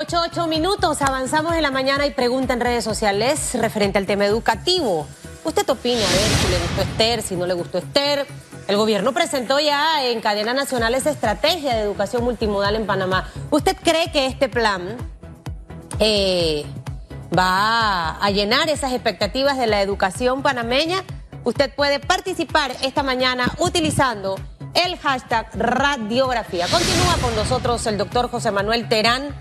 8, 8 minutos, avanzamos en la mañana y pregunta en redes sociales referente al tema educativo. ¿Usted opina? A ver si le gustó Esther, si no le gustó Esther. El gobierno presentó ya en cadena nacional esa estrategia de educación multimodal en Panamá. ¿Usted cree que este plan eh, va a llenar esas expectativas de la educación panameña? Usted puede participar esta mañana utilizando el hashtag radiografía. Continúa con nosotros el doctor José Manuel Terán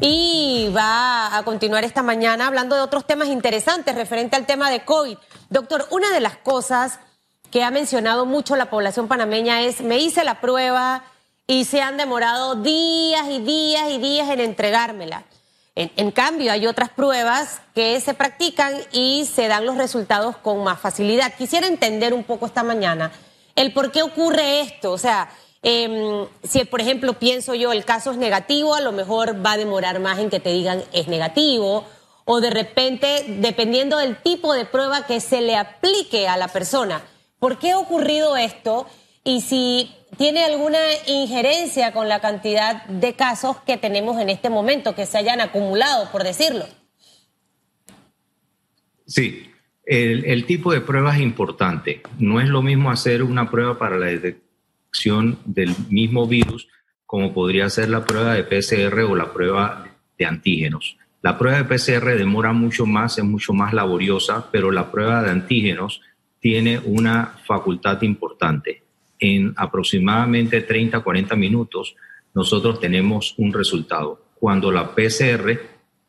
y va a continuar esta mañana hablando de otros temas interesantes referente al tema de COVID. Doctor, una de las cosas que ha mencionado mucho la población panameña es, me hice la prueba y se han demorado días y días y días en entregármela. En, en, cambio, hay otras pruebas que se practican y se dan los resultados con más facilidad. Quisiera entender un poco esta mañana el por qué ocurre esto. O sea, eh, si, por ejemplo, pienso yo, el caso es negativo, a lo mejor va a demorar más en que te digan es negativo, o de repente, dependiendo del tipo de prueba que se le aplique a la persona. ¿Por qué ha ocurrido esto? Y si tiene alguna injerencia con la cantidad de casos que tenemos en este momento, que se hayan acumulado, por decirlo. Sí, el, el tipo de prueba es importante. No es lo mismo hacer una prueba para la detección del mismo virus, como podría ser la prueba de PCR o la prueba de antígenos. La prueba de PCR demora mucho más, es mucho más laboriosa, pero la prueba de antígenos tiene una facultad importante. En aproximadamente 30, 40 minutos, nosotros tenemos un resultado. Cuando la PCR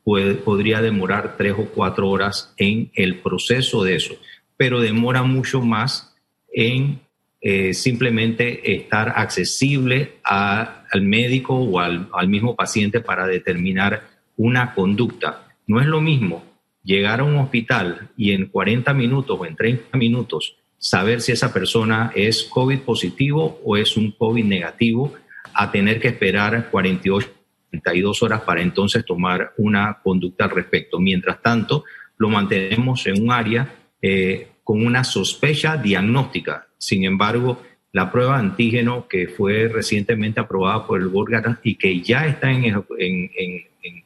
puede, podría demorar tres o cuatro horas en el proceso de eso, pero demora mucho más en eh, simplemente estar accesible al médico o al, mismo paciente para determinar una conducta. No es lo mismo llegar a un hospital y en 40 minutos o en 30 minutos saber si esa persona es COVID positivo o es un COVID negativo, a tener que esperar 48, 32 horas para entonces tomar una conducta al respecto. Mientras tanto, lo mantenemos en un área eh, con una sospecha diagnóstica. Sin embargo, la prueba de antígeno que fue recientemente aprobada por el órgano y que ya está en,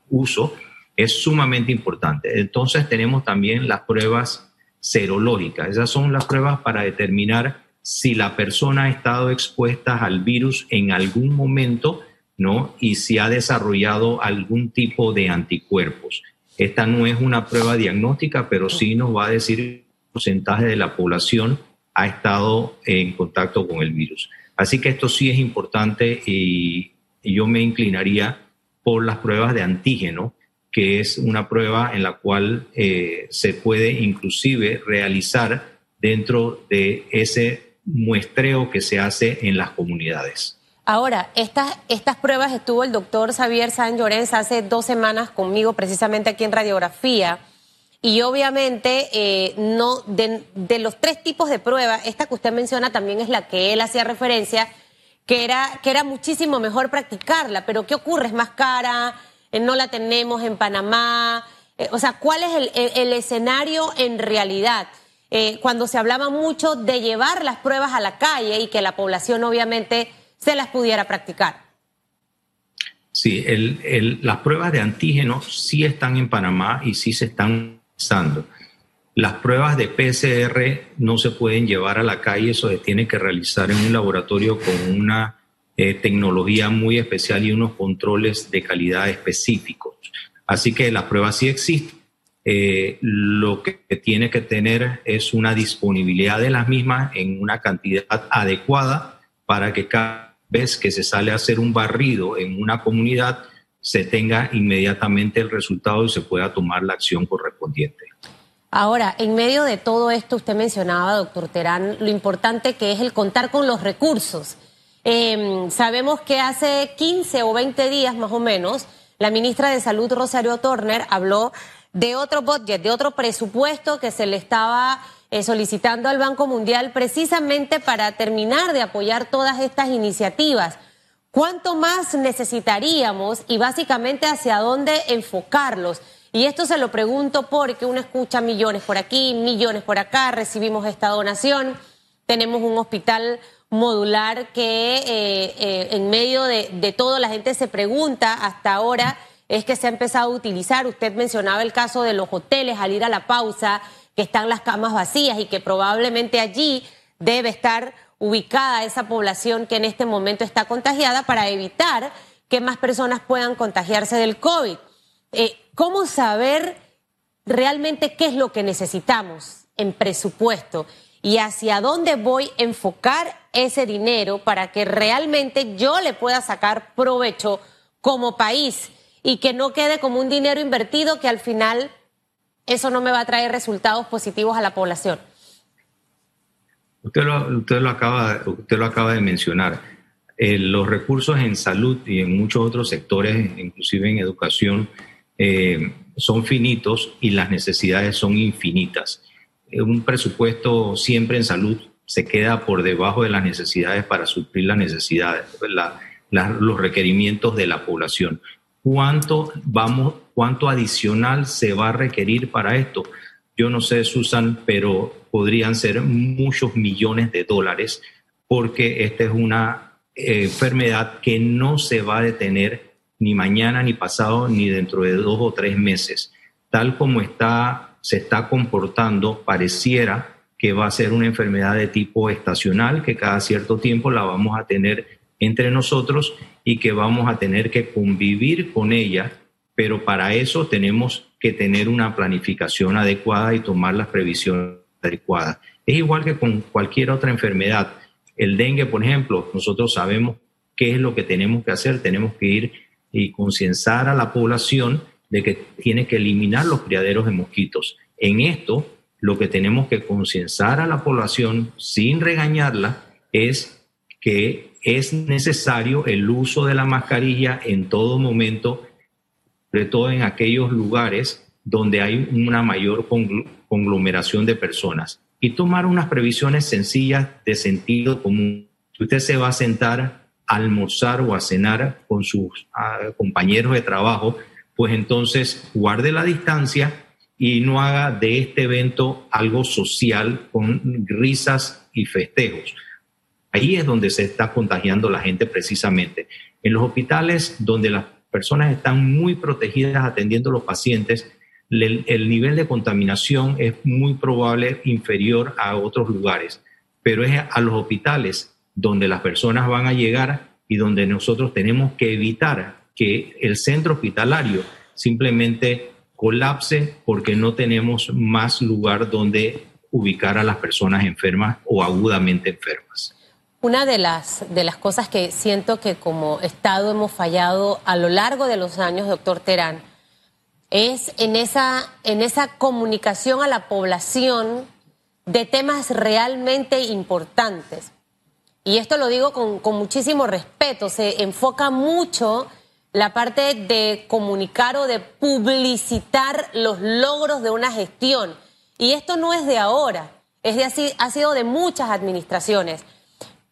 uso es sumamente importante. Entonces tenemos también las pruebas serológicas. Esas son las pruebas para determinar si la persona ha estado expuesta al virus en algún momento, ¿no? Y si ha desarrollado algún tipo de anticuerpos. Esta no es una prueba diagnóstica, pero sí nos va a decir el porcentaje de la población ha estado en contacto con el virus. Así que esto sí es importante y yo me inclinaría por las pruebas de antígeno, que es una prueba en la cual eh, se puede inclusive realizar dentro de ese muestreo que se hace en las comunidades. Ahora, estas, estas pruebas estuvo el doctor Xavier San Llorens hace dos semanas conmigo, precisamente aquí en Radiografía y obviamente, eh, no de, los tres tipos de pruebas, esta que usted menciona también es la que él hacía referencia, que era, que era muchísimo mejor practicarla. Pero ¿qué ocurre? Es más cara, eh, no la tenemos en Panamá. Eh, o sea, ¿cuál es el, escenario en realidad? cuando se hablaba mucho de llevar las pruebas a la calle y que la población obviamente se las pudiera practicar. Sí, las pruebas de antígenos sí están en Panamá y sí se están las pruebas de PCR no se pueden llevar a la calle, eso se tiene que realizar en un laboratorio con una eh, tecnología muy especial y unos controles de calidad específicos. Así que las pruebas sí existen. Eh, lo que tiene que tener es una disponibilidad de las mismas en una cantidad adecuada para que cada vez que se sale a hacer un barrido en una comunidad, se tenga inmediatamente el resultado y se pueda tomar la acción correspondiente. Ahora, en medio de todo esto, usted mencionaba, doctor Terán, lo importante que es el contar con los recursos. Em, sabemos que hace 15 o 20 días más o menos, la ministra de Salud, Rosario Turner, habló de otro budget, de otro presupuesto que se le estaba eh, solicitando al Banco Mundial precisamente para terminar de apoyar todas estas iniciativas. ¿Cuánto más necesitaríamos y básicamente hacia dónde enfocarlos? Y esto se lo pregunto porque uno escucha millones por aquí, millones por acá, recibimos esta donación, tenemos un hospital modular que eh, eh, en medio de, todo la gente se pregunta hasta ahora es que se ha empezado a utilizar. Usted mencionaba el caso de los hoteles al ir a la pausa, que están las camas vacías y que probablemente allí debe estar ubicada esa población que en este momento está contagiada para evitar que más personas puedan contagiarse del COVID. Eh, ¿Cómo saber realmente qué es lo que necesitamos en presupuesto y hacia dónde voy a enfocar ese dinero para que realmente yo le pueda sacar provecho como país y que no quede como un dinero invertido que al final eso no me va a traer resultados positivos a la población. Usted lo, acaba de mencionar. Eh, los recursos en salud y en muchos otros sectores, inclusive en educación, eh, son finitos y las necesidades son infinitas. Eh, un presupuesto siempre en salud se queda por debajo de las necesidades para suplir las necesidades, los requerimientos de la población. ¿Cuánto, vamos, ¿Cuánto adicional se va a requerir para esto? Yo no sé, Susan, pero podrían ser muchos millones de dólares porque esta es una eh, enfermedad que no se va a detener ni mañana, ni pasado, ni dentro de dos o tres meses. Tal como está, se está comportando, pareciera que va a ser una enfermedad de tipo estacional, que cada cierto tiempo la vamos a tener entre nosotros y que vamos a tener que convivir con ella, pero para eso tenemos que tener una planificación adecuada y tomar las previsiones adecuadas. Es igual que con cualquier otra enfermedad. El dengue, por ejemplo, nosotros sabemos qué es lo que tenemos que hacer. Tenemos que ir y concienciar a la población de que tiene que eliminar los criaderos de mosquitos. En esto, lo que tenemos que concienciar a la población sin regañarla es que es necesario el uso de la mascarilla en todo momento, sobre todo en aquellos lugares donde hay una mayor conglomeración de personas. Y tomar unas previsiones sencillas de sentido común. Si usted se va a sentar a almorzar o a cenar con sus ah, compañeros de trabajo, pues entonces guarde la distancia y no haga de este evento algo social con risas y festejos. Ahí es donde se está contagiando la gente precisamente. En los hospitales donde las personas están muy protegidas atendiendo a los pacientes, el, nivel de contaminación es muy probable inferior a otros lugares, pero es a los hospitales donde las personas van a llegar y donde nosotros tenemos que evitar que el centro hospitalario simplemente colapse porque no tenemos más lugar donde ubicar a las personas enfermas o agudamente enfermas. Una de las, de las cosas que siento que como Estado hemos fallado a lo largo de los años, doctor Terán, es en esa, en esa comunicación a la población de temas realmente importantes. Y esto lo digo con, con muchísimo respeto, se enfoca mucho la parte de comunicar o de publicitar los logros de una gestión. Y esto no es de ahora, es de ha sido de muchas administraciones.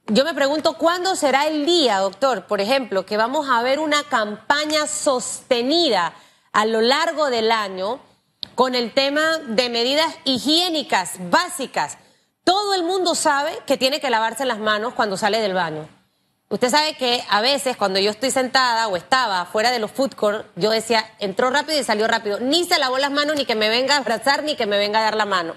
Yo me pregunto cuándo será el día, doctor, por ejemplo, que vamos a ver una campaña sostenida a lo largo del año con el tema de medidas higiénicas básicas. Todo el mundo sabe que tiene que lavarse las manos cuando sale del baño. Usted sabe que a veces cuando yo estoy sentada o estaba fuera de los food court, yo decía, entró rápido y salió rápido. Ni se lavó las manos, ni que me venga a abrazar, ni que me venga a dar la mano.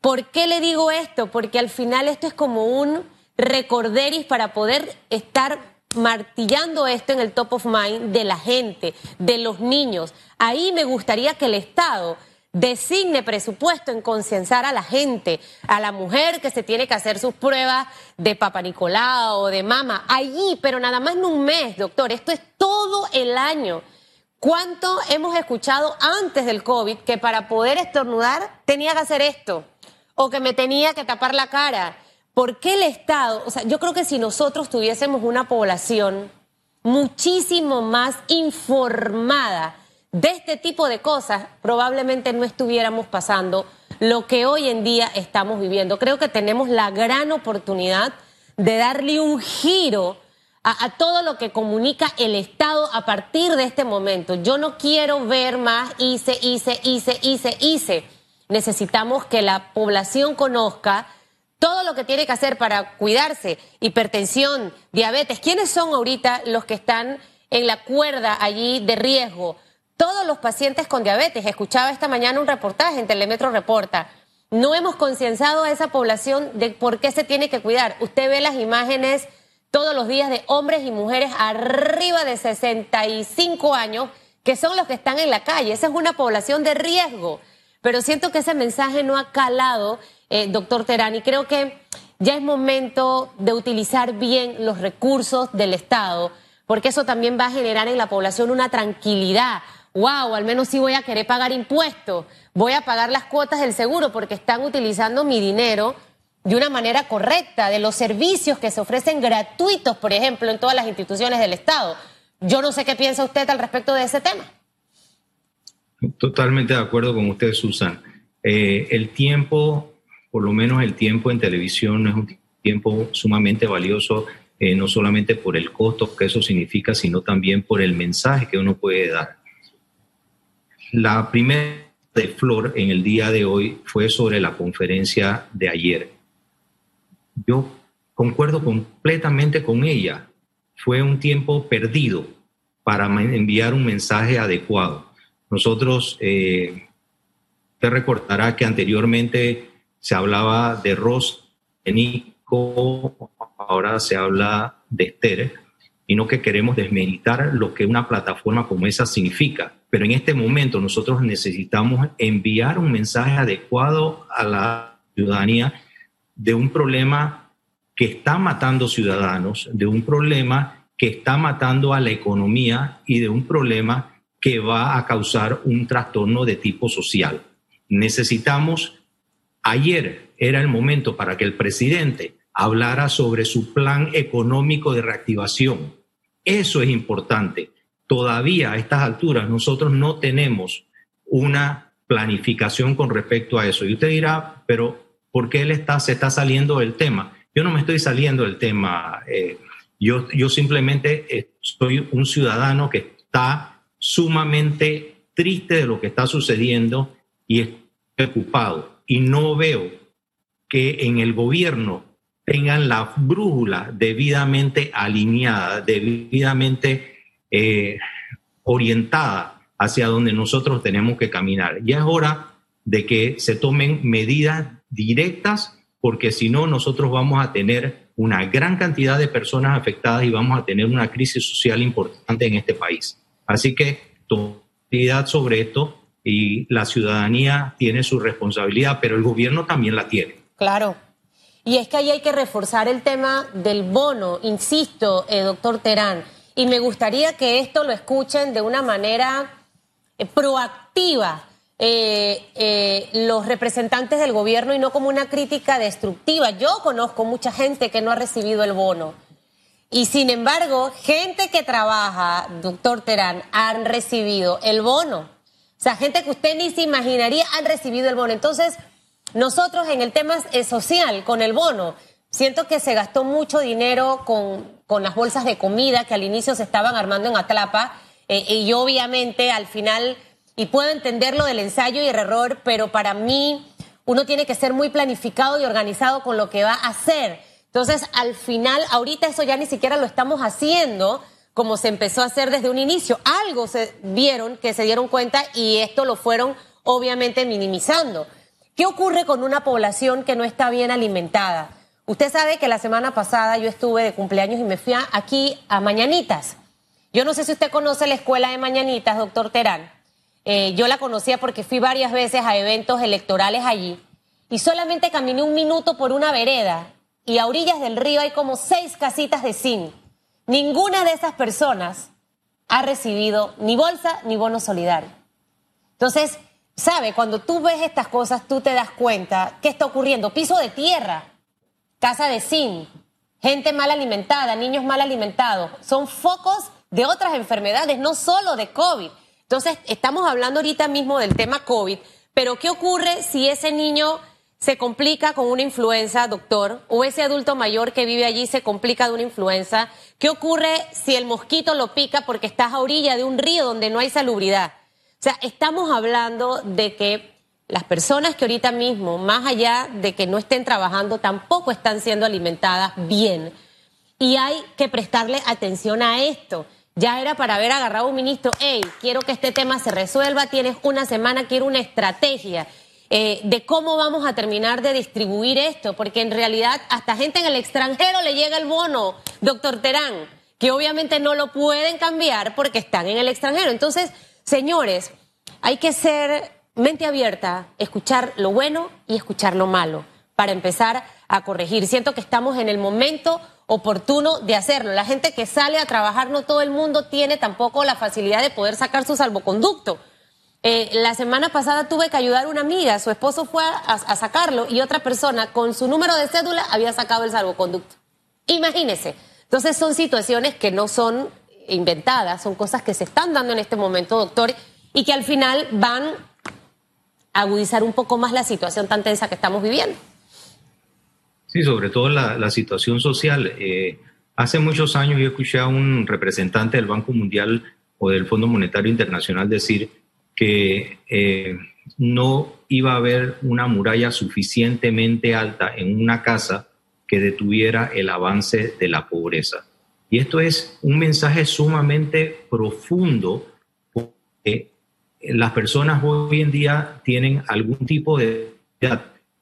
¿Por qué le digo esto? Porque al final esto es como un recorderis para poder estar martillando esto en el top of mind de la gente, de los niños. Ahí me gustaría que el Estado designe presupuesto en concienciar a la gente, a la mujer que se tiene que hacer sus pruebas de Papa Nicolau o de mama, allí, pero nada más en un mes, doctor, esto es todo el año. ¿Cuánto hemos escuchado antes del COVID que para poder estornudar tenía que hacer esto? O que me tenía que tapar la cara ¿Por qué el Estado? O sea, yo creo que si nosotros tuviésemos una población muchísimo más informada de este tipo de cosas, probablemente no estuviéramos pasando lo que hoy en día estamos viviendo. Creo que tenemos la gran oportunidad de darle un giro a, a, todo lo que comunica el Estado a partir de este momento. Yo no quiero ver más hice, hice, hice, hice, hice. Necesitamos que la población conozca todo lo que tiene que hacer para cuidarse, hipertensión, diabetes. ¿Quiénes son ahorita los que están en la cuerda allí de riesgo. Todos los pacientes con diabetes, escuchaba esta mañana un reportaje en Telemetro Reporta, no hemos concienciado a esa población de por qué se tiene que cuidar. Usted ve las imágenes todos los días de hombres y mujeres arriba de 65 años que son los que están en la calle. Esa es una población de riesgo. Pero siento que ese mensaje no ha calado, eh, doctor Terán, y creo que ya es momento de utilizar bien los recursos del Estado, porque eso también va a generar en la población una tranquilidad. Wow, al menos sí voy a querer pagar impuestos, voy a pagar las cuotas del seguro porque están utilizando mi dinero de una manera correcta, de los servicios que se ofrecen gratuitos, por ejemplo, en todas las instituciones del Estado. Yo no sé qué piensa usted al respecto de ese tema. Totalmente de acuerdo con usted, Susan. Eh, el tiempo por lo menos el tiempo en televisión es un tiempo sumamente valioso, eh, no solamente por el costo que eso significa, sino también por el mensaje que uno puede dar. La primera de Flor en el día de hoy fue sobre la conferencia de ayer. Yo concuerdo completamente con ella. Fue un tiempo perdido para enviar un mensaje adecuado. Nosotros, eh, te recordará que anteriormente se hablaba de Ross, de Nico, ahora se habla de Esther, y no que queremos desmeritar lo que una plataforma como esa significa. Pero en este momento nosotros necesitamos enviar un mensaje adecuado a la ciudadanía de un problema que está matando ciudadanos, de un problema que está matando a la economía y de un problema que va a causar un trastorno de tipo social. Necesitamos Ayer era el momento para que el presidente hablara sobre su plan económico de reactivación. Eso es importante. Todavía a estas alturas nosotros no tenemos una planificación con respecto a eso. Y usted dirá, pero ¿por qué él está, se está saliendo del tema? Yo no me estoy saliendo del tema. Eh, yo, yo simplemente eh, soy un ciudadano que está sumamente triste de lo que está sucediendo y preocupado y no veo que en el gobierno tengan la brújula debidamente alineada, debidamente eh, orientada hacia donde nosotros tenemos que caminar. Ya es hora de que se tomen medidas directas, porque si no, nosotros vamos a tener una gran cantidad de personas afectadas y vamos a tener una crisis social importante en este país. Así que, medidas sobre esto, y la ciudadanía tiene su responsabilidad, pero el gobierno también la tiene. Claro. Y es que ahí hay que reforzar el tema del bono, insisto, eh, doctor Terán. Y me gustaría que esto lo escuchen de una manera eh, proactiva eh, los representantes del gobierno y no como una crítica destructiva. Yo conozco mucha gente que no ha recibido el bono. Y sin embargo, gente que trabaja, doctor Terán, han recibido el bono. O sea, gente que usted ni se imaginaría han recibido el bono. Entonces, nosotros en el tema social, con el bono, siento que se gastó mucho dinero con, con las bolsas de comida que al inicio se estaban armando en Atlapa. Eh, y obviamente al final, y puedo entender lo del ensayo y el error, pero para mí uno tiene que ser muy planificado y organizado con lo que va a hacer. Entonces, al final, ahorita eso ya ni siquiera lo estamos haciendo como se empezó a hacer desde un inicio. Algo se vieron que se dieron cuenta y esto lo fueron obviamente minimizando. ¿Qué ocurre con una población que no está bien alimentada? Usted sabe que la semana pasada yo estuve de cumpleaños y me fui aquí a Mañanitas. Yo no sé si usted conoce la escuela de Mañanitas, doctor Terán. Eh, yo la conocía porque fui varias veces a eventos electorales allí y solamente caminé un minuto por una vereda y a orillas del río hay como seis casitas de zinc Ninguna de esas personas ha recibido ni bolsa ni bono solidario. Entonces, sabe, cuando tú ves estas cosas, tú te das cuenta qué está ocurriendo. Piso de tierra, casa de zinc, gente mal alimentada, niños mal alimentados. Son focos de otras enfermedades, no solo de COVID. Entonces, estamos hablando ahorita mismo del tema COVID, pero ¿qué ocurre si ese niño se complica con una influenza, doctor, o ese adulto mayor que vive allí se complica de una influenza. ¿Qué ocurre si el mosquito lo pica porque estás a orilla de un río donde no hay salubridad? O sea, estamos hablando de que las personas que ahorita mismo, más allá de que no estén trabajando, tampoco están siendo alimentadas bien. Y hay que prestarle atención a esto. ya era para haber agarrado un ministro, hey, quiero que este tema se resuelva, tienes una semana, quiero una estrategia. Eh, de cómo vamos a terminar de distribuir esto, porque en realidad hasta gente en el extranjero le llega el bono, doctor Terán, que obviamente no lo pueden cambiar porque están en el extranjero. Entonces, señores, hay que ser mente abierta, escuchar lo bueno y escuchar lo malo para empezar a corregir. Siento que estamos en el momento oportuno de hacerlo. La gente que sale a trabajar, no todo el mundo tiene tampoco la facilidad de poder sacar su salvoconducto. Eh, la semana pasada tuve que ayudar a una amiga, su esposo fue a, sacarlo y otra persona con su número de cédula había sacado el salvoconducto. Imagínese. Entonces son situaciones que no son inventadas, son cosas que se están dando en este momento, doctor, y que al final van a agudizar un poco más la situación tan tensa que estamos viviendo. Sí, sobre todo la, situación social. Eh, hace muchos años yo escuché a un representante del Banco Mundial o del Fondo Monetario Internacional decir que eh, no iba a haber una muralla suficientemente alta en una casa que detuviera el avance de la pobreza. Y esto es un mensaje sumamente profundo porque las personas hoy en día tienen algún tipo de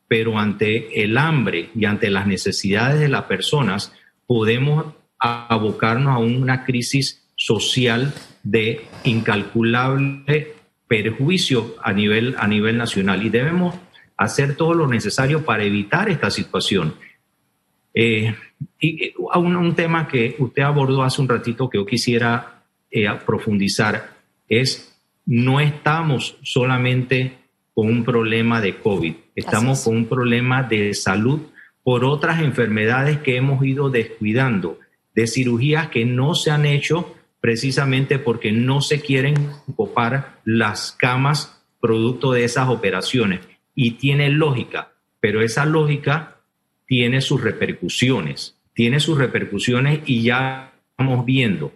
pero ante el hambre y ante las necesidades de las personas podemos abocarnos a una crisis social de incalculable perjuicio a nivel, a nivel nacional y debemos hacer todo lo necesario para evitar esta situación. Eh, y eh, un, un, tema que usted abordó hace un ratito que yo quisiera eh, profundizar es no estamos solamente con un problema de COVID, estamos con un problema de salud por otras enfermedades que hemos ido descuidando, de cirugías que no se han hecho precisamente porque no se quieren ocupar las camas producto de esas operaciones. Y tiene lógica, pero esa lógica tiene sus repercusiones, tiene sus repercusiones y ya estamos viendo.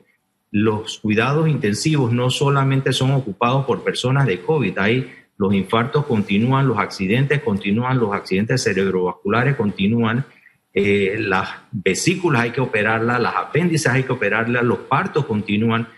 Los cuidados intensivos no solamente son ocupados por personas de COVID, hay los infartos continúan, los accidentes continúan, los accidentes cerebrovasculares continúan, eh, las vesículas hay que operarlas, las apéndices hay que operarlas, los partos continúan.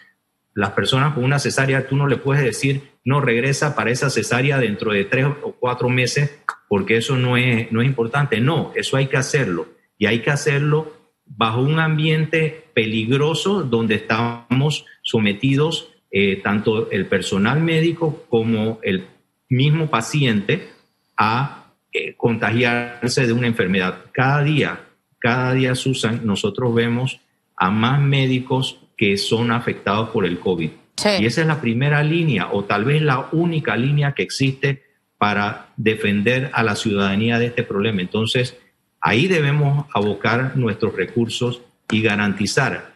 Las personas con una cesárea, tú no le puedes decir, no regresa para esa cesárea dentro de tres o cuatro meses, porque eso no es, no es importante. No, eso hay que hacerlo. Y hay que hacerlo bajo un ambiente peligroso donde estamos sometidos eh, tanto el personal médico como el mismo paciente a eh, contagiarse de una enfermedad. Cada día, cada día, Susan, nosotros vemos a más médicos que son afectados por el COVID. Y esa es la primera línea o tal vez la única línea que existe para defender a la ciudadanía de este problema. Entonces, ahí debemos abocar nuestros recursos y garantizar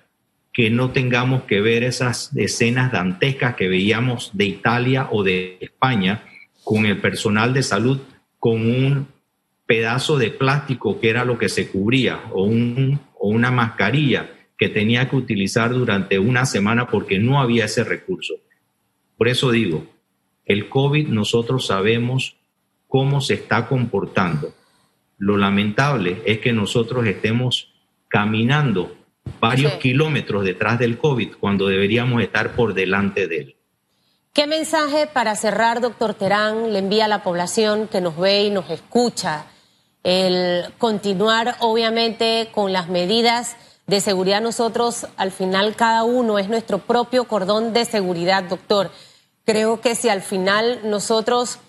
que no tengamos que ver esas escenas dantescas que veíamos de Italia o de España, con el personal de salud con un pedazo de plástico que era lo que se cubría o, un, o una mascarilla que tenía que utilizar durante una semana porque no había ese recurso. Por eso digo, el COVID nosotros sabemos cómo se está comportando. Lo lamentable es que nosotros estemos caminando varios kilómetros detrás del COVID cuando deberíamos estar por delante de él. ¿Qué mensaje para cerrar, doctor Terán, le envía a la población que nos ve y nos escucha? El continuar, obviamente, con las medidas de seguridad. Nosotros, al final, cada uno es nuestro propio cordón de seguridad, doctor. Creo que si al final nosotros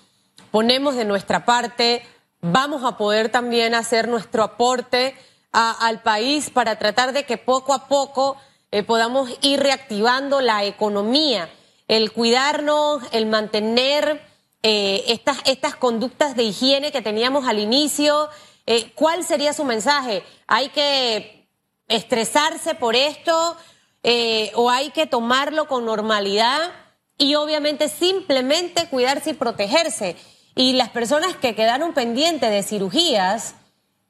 ponemos de nuestra parte, vamos a poder también hacer nuestro aporte al país para tratar de que poco a poco eh, podamos ir reactivando la economía el cuidarnos, el mantener eh, estas, estas conductas de higiene que teníamos al inicio. Eh, ¿Cuál sería su mensaje? ¿Hay que estresarse por esto eh, o hay que tomarlo con normalidad? Y obviamente simplemente cuidarse y protegerse. Y las personas que quedaron pendientes de cirugías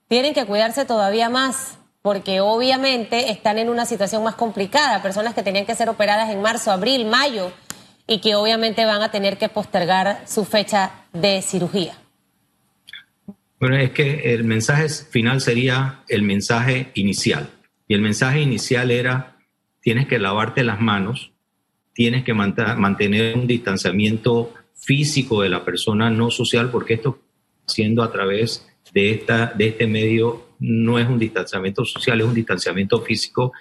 tienen que cuidarse todavía más porque obviamente están en una situación más complicada, personas que tenían que ser operadas en marzo, abril, mayo, y que obviamente van a tener que postergar su fecha de cirugía. Bueno, es que el mensaje final sería el mensaje inicial. Y el mensaje inicial era, tienes que lavarte las manos, tienes que mantener un distanciamiento físico de la persona no social, porque esto siendo a través de, esta, de este medio no es un distanciamiento social, es un distanciamiento físico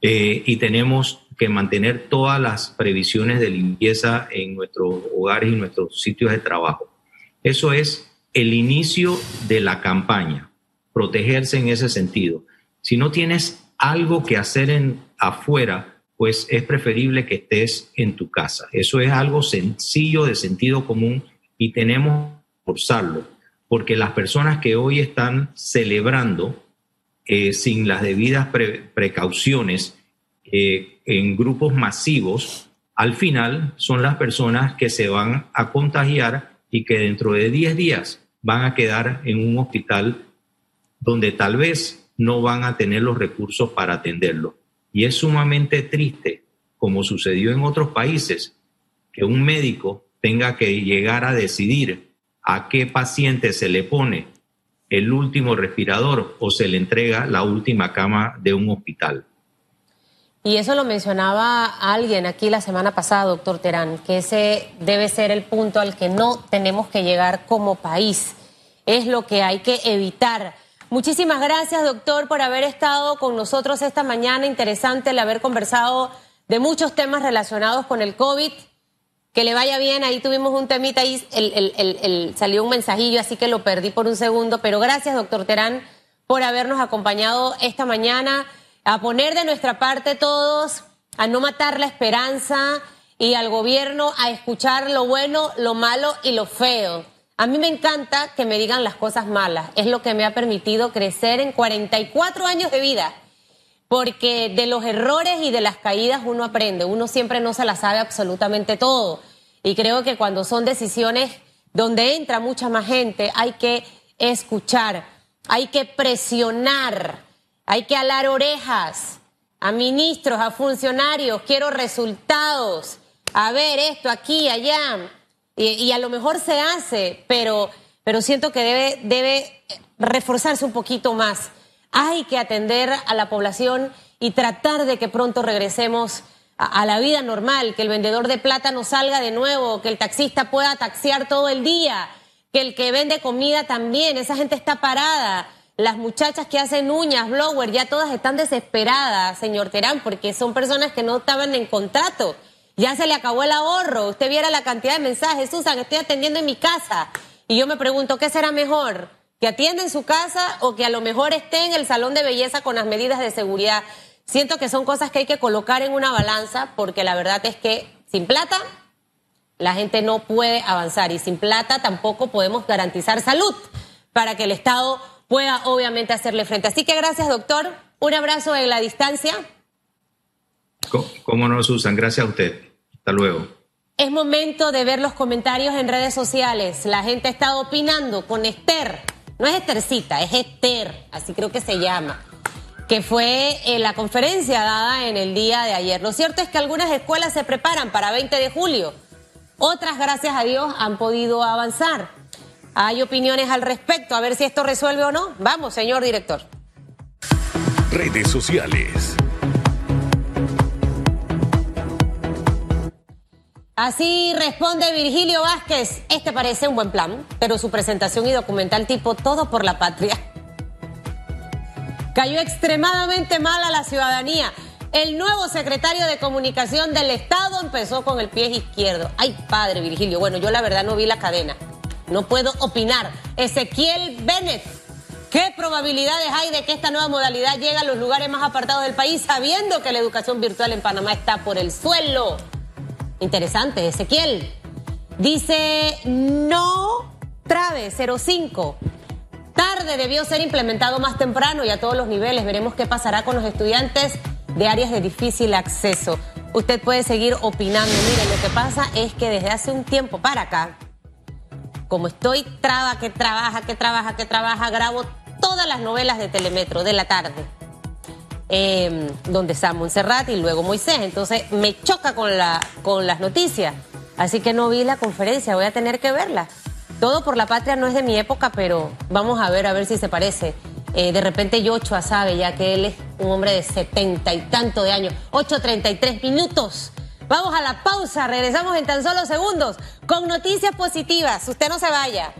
eh, y tenemos que mantener todas las previsiones de limpieza en nuestros hogares y nuestros sitios de trabajo. Eso es el inicio de la campaña, protegerse en ese sentido. Si no tienes algo que hacer en, afuera, pues es preferible que estés en tu casa. Eso es algo sencillo de sentido común y tenemos que forzarlo, porque las personas que hoy están celebrando eh, sin las debidas precauciones eh, en grupos masivos, al final son las personas que se van a contagiar y que dentro de 10 días van a quedar en un hospital donde tal vez no van a tener los recursos para atenderlo. Y es sumamente triste, como sucedió en otros países, que un médico tenga que llegar a decidir a qué paciente se le pone el último respirador o se le entrega la última cama de un hospital. Y eso lo mencionaba alguien aquí la semana pasada, doctor Terán, que ese debe ser el punto al que no tenemos que llegar como país. Es lo que hay que evitar. Muchísimas gracias, doctor, por haber estado con nosotros esta mañana. Interesante el haber conversado de muchos temas relacionados con el COVID. Que le vaya bien, ahí tuvimos un temita, ahí el, salió un mensajillo, así que lo perdí por un segundo. Pero gracias, doctor Terán, por habernos acompañado esta mañana a poner de nuestra parte todos, a no matar la esperanza y al gobierno a escuchar lo bueno, lo malo y lo feo. A mí me encanta que me digan las cosas malas. Es lo que me ha permitido crecer en 44 años de vida. Porque de los errores y de las caídas uno aprende. Uno siempre no se la sabe absolutamente todo. Y creo que cuando son decisiones donde entra mucha más gente, hay que escuchar, hay que presionar hay que alar orejas a ministros, a funcionarios, quiero resultados, a ver esto aquí, allá. Y, a lo mejor se hace, pero, pero siento que debe, debe reforzarse un poquito más. Hay que atender a la población y tratar de que pronto regresemos a, la vida normal, que el vendedor de plata salga de nuevo, que el taxista pueda taxiar todo el día, que el que vende comida también, esa gente está parada las muchachas que hacen uñas, blower, ya todas están desesperadas, señor Terán, porque son personas que no estaban en contrato. Ya se le acabó el ahorro. Usted viera la cantidad de mensajes. Susan, estoy atendiendo en mi casa. Y yo me pregunto, ¿qué será mejor? ¿Que atienda en su casa o que a lo mejor esté en el salón de belleza con las medidas de seguridad? Siento que son cosas que hay que colocar en una balanza porque la verdad es que sin plata la gente no puede avanzar y sin plata tampoco podemos garantizar salud para que el Estado pueda obviamente hacerle frente. Así que gracias, doctor. Un abrazo en la distancia. ¿Cómo no, Susan? Gracias a usted. Hasta luego. Es momento de ver los comentarios en redes sociales. La gente ha estado opinando con Esther. No es Esthercita, es Esther, así creo que se llama, que fue en la conferencia dada en el día de ayer. Lo cierto es que algunas escuelas se preparan para 20 de julio. Otras, gracias a Dios, han podido avanzar. Hay opiniones al respecto, a ver si esto resuelve o no. Vamos, señor director. Redes sociales. Así responde Virgilio Vázquez. Este parece un buen plan, pero su presentación y documental tipo Todo por la Patria cayó extremadamente mal a la ciudadanía. El nuevo secretario de Comunicación del Estado empezó con el pie izquierdo. Ay, padre Virgilio. Bueno, yo la verdad no vi la cadena. No puedo opinar. Ezequiel Bennett, ¿qué probabilidades hay de que esta nueva modalidad llegue a los lugares más apartados del país sabiendo que la educación virtual en Panamá está por el suelo? Interesante, Ezequiel. Dice, no trabe 05. Tarde debió ser implementado más temprano y a todos los niveles. Veremos qué pasará con los estudiantes de áreas de difícil acceso. Usted puede seguir opinando. Mire, lo que pasa es que desde hace un tiempo para acá, como estoy traba, que trabaja, que trabaja, que trabaja, grabo todas las novelas de Telemetro de la tarde. Em, donde está Montserrat y luego Moisés. Entonces me choca con, la, con las noticias. Así que no vi la conferencia, voy a tener que verla. Todo por la patria no es de mi época, pero vamos a ver, a ver si se parece. Eh, de repente Yochoa sabe ya que él es un hombre de setenta y tanto de años. 8.33 minutos. Vamos a la pausa, regresamos en tan solo segundos con noticias positivas. Usted no se vaya.